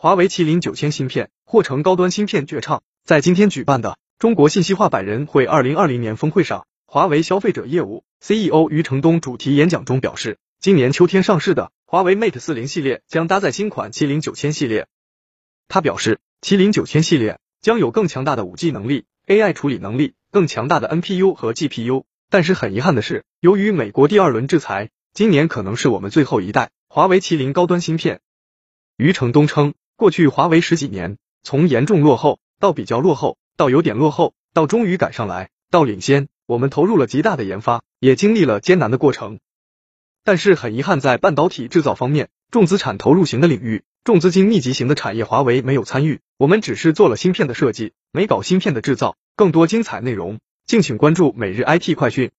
华为麒麟九千芯片或成高端芯片绝唱。在今天举办的中国信息化百人会二零二零年峰会上，华为消费者业务 CEO 余承东主题演讲中表示，今年秋天上市的华为 Mate 四零系列将搭载新款麒麟九千系列。他表示，麒麟九千系列将有更强大的五 G 能力、AI 处理能力、更强大的 NPU 和 GPU。但是很遗憾的是，由于美国第二轮制裁，今年可能是我们最后一代华为麒麟高端芯片。余承东称，过去华为十几年，从严重落后到比较落后，到有点落后，到终于赶上来，到领先，我们投入了极大的研发，也经历了艰难的过程。但是很遗憾，在半导体制造方面，重资产投入型的领域，重资金密集型的产业，华为没有参与，我们只是做了芯片的设计，没搞芯片的制造。更多精彩内容。敬请关注每日 IT 快讯。